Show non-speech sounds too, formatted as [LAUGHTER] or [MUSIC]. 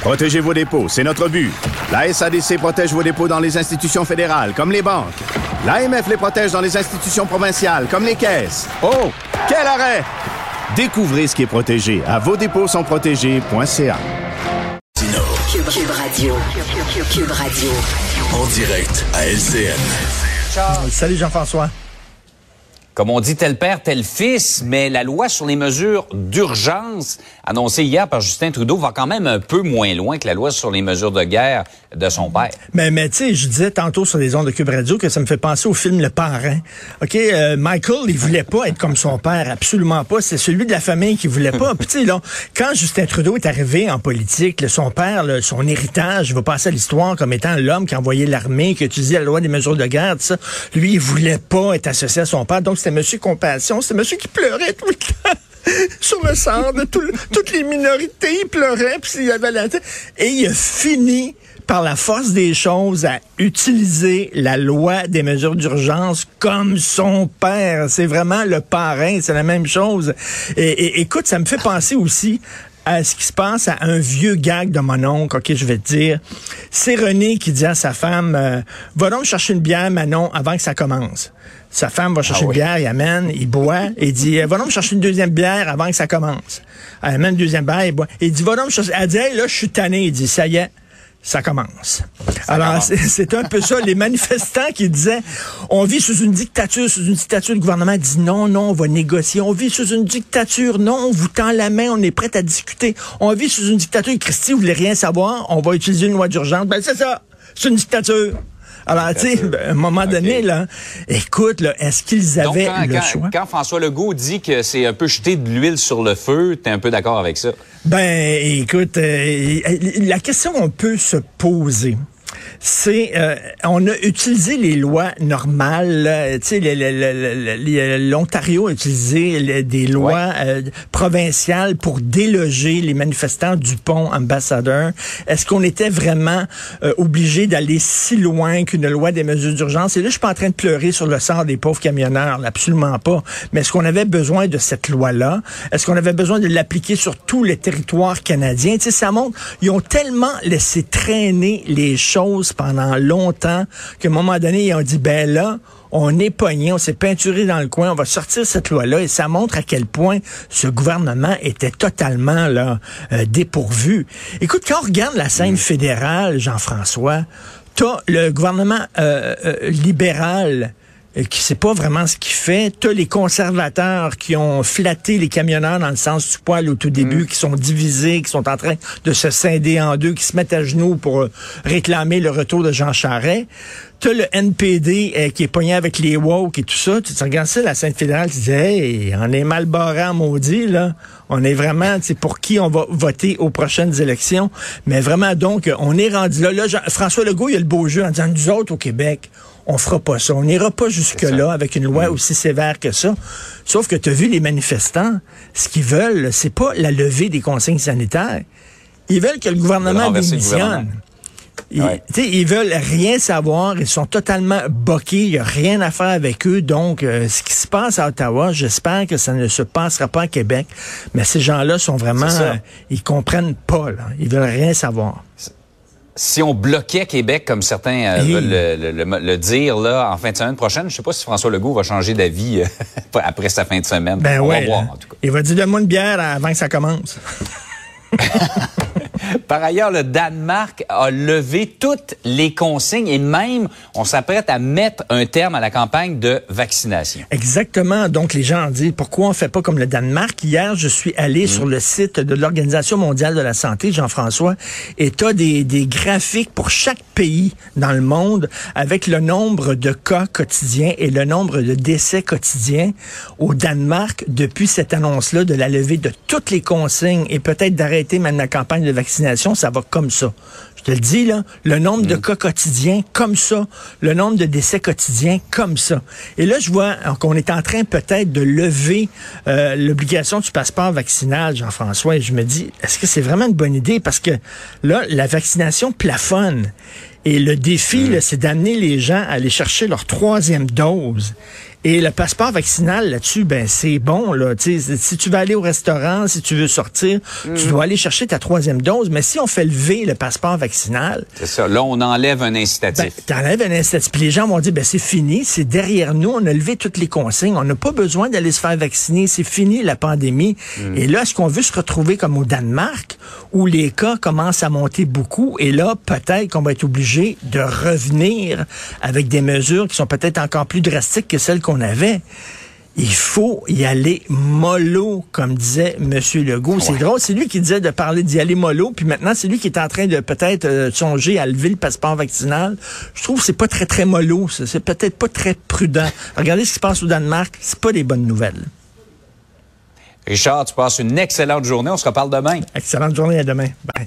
Protégez vos dépôts, c'est notre but. La SADC protège vos dépôts dans les institutions fédérales, comme les banques. L'AMF les protège dans les institutions provinciales, comme les caisses. Oh, quel arrêt! Découvrez ce qui est protégé à vos dépôts sont protégés.ca. Cube, Cube Radio. Cube Radio. En direct à LCN. Salut Jean-François. Comme on dit, tel père, tel fils, mais la loi sur les mesures d'urgence annoncée hier par Justin Trudeau va quand même un peu moins loin que la loi sur les mesures de guerre de son père. Mais, mais tu sais, je disais tantôt sur les ondes de Cube Radio que ça me fait penser au film Le Parrain. OK, euh, Michael, il voulait pas être comme son père, absolument pas. C'est celui de la famille qui voulait pas. [LAUGHS] Puis tu sais, là, quand Justin Trudeau est arrivé en politique, là, son père, là, son héritage, va passer à l'histoire comme étant l'homme qui a envoyé l'armée, qui a utilisé la loi des mesures de guerre, tout ça. Lui, il voulait pas être associé à son père. Donc, c'était Monsieur Compassion. C'était Monsieur qui pleurait tout le [LAUGHS] temps. Sur le sang de toutes les minorités, il pleurait, puis il avait la tête. Et il a fini par la force des choses à utiliser la loi des mesures d'urgence comme son père. C'est vraiment le parrain, c'est la même chose. Et- écoute, ça me fait penser aussi à ce qui se passe à un vieux gag de mon oncle, ok, je vais te dire. C'est René qui dit à sa femme, euh, va donc chercher une bière, Manon, avant que ça commence. Sa femme va chercher une bière, il amène, il boit, et il dit, va donc chercher une deuxième bière avant que ça commence. Elle amène une deuxième bière, il boit. Il dit, va donc chercher, elle dit, Hey, là, je suis tanné. Il dit, ça y est, ça commence. Alors, c'est un peu ça. Les manifestants qui disaient, on vit sous une dictature, sous une dictature, le gouvernement dit non, non, on va négocier. On vit sous une dictature, non, on vous tend la main, on est prêt à discuter. On vit sous une dictature, Christy, vous voulez rien savoir, on va utiliser une loi d'urgence. Ben, c'est ça, c'est une dictature. Alors, tu sais, ben, à un moment donné, là, écoute, là, est-ce qu'ils Donc, avaient quand, le quand- choix? quand François Legault dit que c'est un peu jeter de l'huile sur le feu, t'es un peu d'accord avec ça? Ben, écoute, euh, la question qu'on peut se poser, c'est, euh, on a utilisé les lois normales, tu sais, l'Ontario a utilisé des lois euh, provinciales pour déloger les manifestants du pont ambassadeur. Est-ce qu'on était vraiment euh, obligé d'aller si loin qu'une loi des mesures d'urgence? Et là, je suis pas en train de pleurer sur le sort des pauvres camionneurs, là, absolument pas. Mais est-ce qu'on avait besoin de cette loi-là? Est-ce qu'on avait besoin de l'appliquer sur tous les territoires canadiens? Tu sais, ça montre, ils ont tellement laissé traîner les choses pendant longtemps qu'à un moment donné, ils ont dit, ben là, on est pogné, on s'est peinturé dans le coin, on va sortir cette loi-là et ça montre à quel point ce gouvernement était totalement là euh, dépourvu. Écoute, quand on regarde la scène fédérale, Jean-François, t'as le gouvernement euh, euh, libéral euh, qui sait pas vraiment ce qu'il fait. T'as les conservateurs qui ont flatté les camionneurs dans le sens du poil au tout début, qui sont divisés, qui sont en train de se scinder en deux, qui se mettent à genoux pour euh, réclamer le retour de Jean Charest. T'as le NPD euh, qui est pogné avec les woke et tout ça. Tu te regardes ça, la scène fédérale, tu dis, hey, on est mal barré en maudit, là. On est vraiment, c'est pour qui on va voter aux prochaines élections? Mais vraiment, donc, on est rendu là. Là, Jean- François Legault, il a le beau jeu en disant, nous autres, au Québec, on fera pas ça. On n'ira pas jusque-là avec une loi aussi sévère que ça. Sauf que tu as vu les manifestants, ce qu'ils veulent, c'est pas la levée des consignes sanitaires. Ils veulent que le gouvernement démissionne. Ils, Ouais. ils veulent rien savoir, ils sont totalement boqués, il n'y a rien à faire avec eux. Donc, euh, ce qui se passe à Ottawa, j'espère que ça ne se passera pas à Québec. Mais ces gens-là sont vraiment, euh, ils comprennent pas, là. ils veulent rien savoir. Si on bloquait Québec, comme certains euh, veulent le, le- le- le dire là, en fin de semaine prochaine, je sais pas si François Legault va changer d'avis euh, [LAUGHS] après sa fin de semaine. Ben on ouais. va voir, là. en tout cas. Il va dire donne-moi une bière avant que ça commence. [LAUGHS] Par ailleurs, le Danemark a levé toutes les consignes et même on s'apprête à mettre un terme à la campagne de vaccination. Exactement. Donc, les gens ont dit, pourquoi on fait pas comme le Danemark? Hier, je suis allé sur le site de l'Organisation mondiale de la santé, Jean-François, et tu as des, des graphiques pour chaque pays dans le monde avec le nombre de cas quotidiens et le nombre de décès quotidiens au Danemark depuis cette annonce-là de la levée de toutes les consignes et peut-être d'arrêter même la campagne de vaccination. Vaccination, ça va comme ça. Je te le dis, là, le nombre de cas quotidiens, comme ça. Le nombre de décès quotidiens, comme ça. Et là, je vois qu'on est en train peut-être de lever euh, l'obligation du passeport vaccinal, Jean-François, et je me dis, est-ce que c'est vraiment une bonne idée? Parce que là, la vaccination plafonne. Et le défi, là, c'est d'amener les gens à aller chercher leur troisième dose. Et le passeport vaccinal là-dessus, ben c'est bon là. Tu sais, si tu veux aller au restaurant, si tu veux sortir, tu dois aller chercher ta troisième dose. Mais si on fait lever le passeport vaccinal, C'est ça. Là, on enlève un incitatif. ben, t'enlèves un incitatif. Puis les gens vont dire, ben c'est fini, c'est derrière nous, on a levé toutes les consignes, on n'a pas besoin d'aller se faire vacciner, c'est fini la pandémie. Et là, est-ce qu'on veut se retrouver comme au Danemark, où les cas commencent à monter beaucoup, et là, peut-être qu'on va être obligé de revenir avec des mesures qui sont peut-être encore plus drastiques que celles qu'on avait. Il faut y aller mollo, comme disait M. Legault. C'est drôle, c'est lui qui disait de parler d'y aller mollo, puis maintenant c'est lui qui est en train de peut-être euh, songer à lever le passeport vaccinal. Je trouve que c'est pas très très mollo, c'est peut-être pas très prudent. Regardez ce qui se passe au Danemark, c'est pas des bonnes nouvelles. Richard, tu passes une excellente journée. On se reparle demain. Excellente journée à demain. Bye.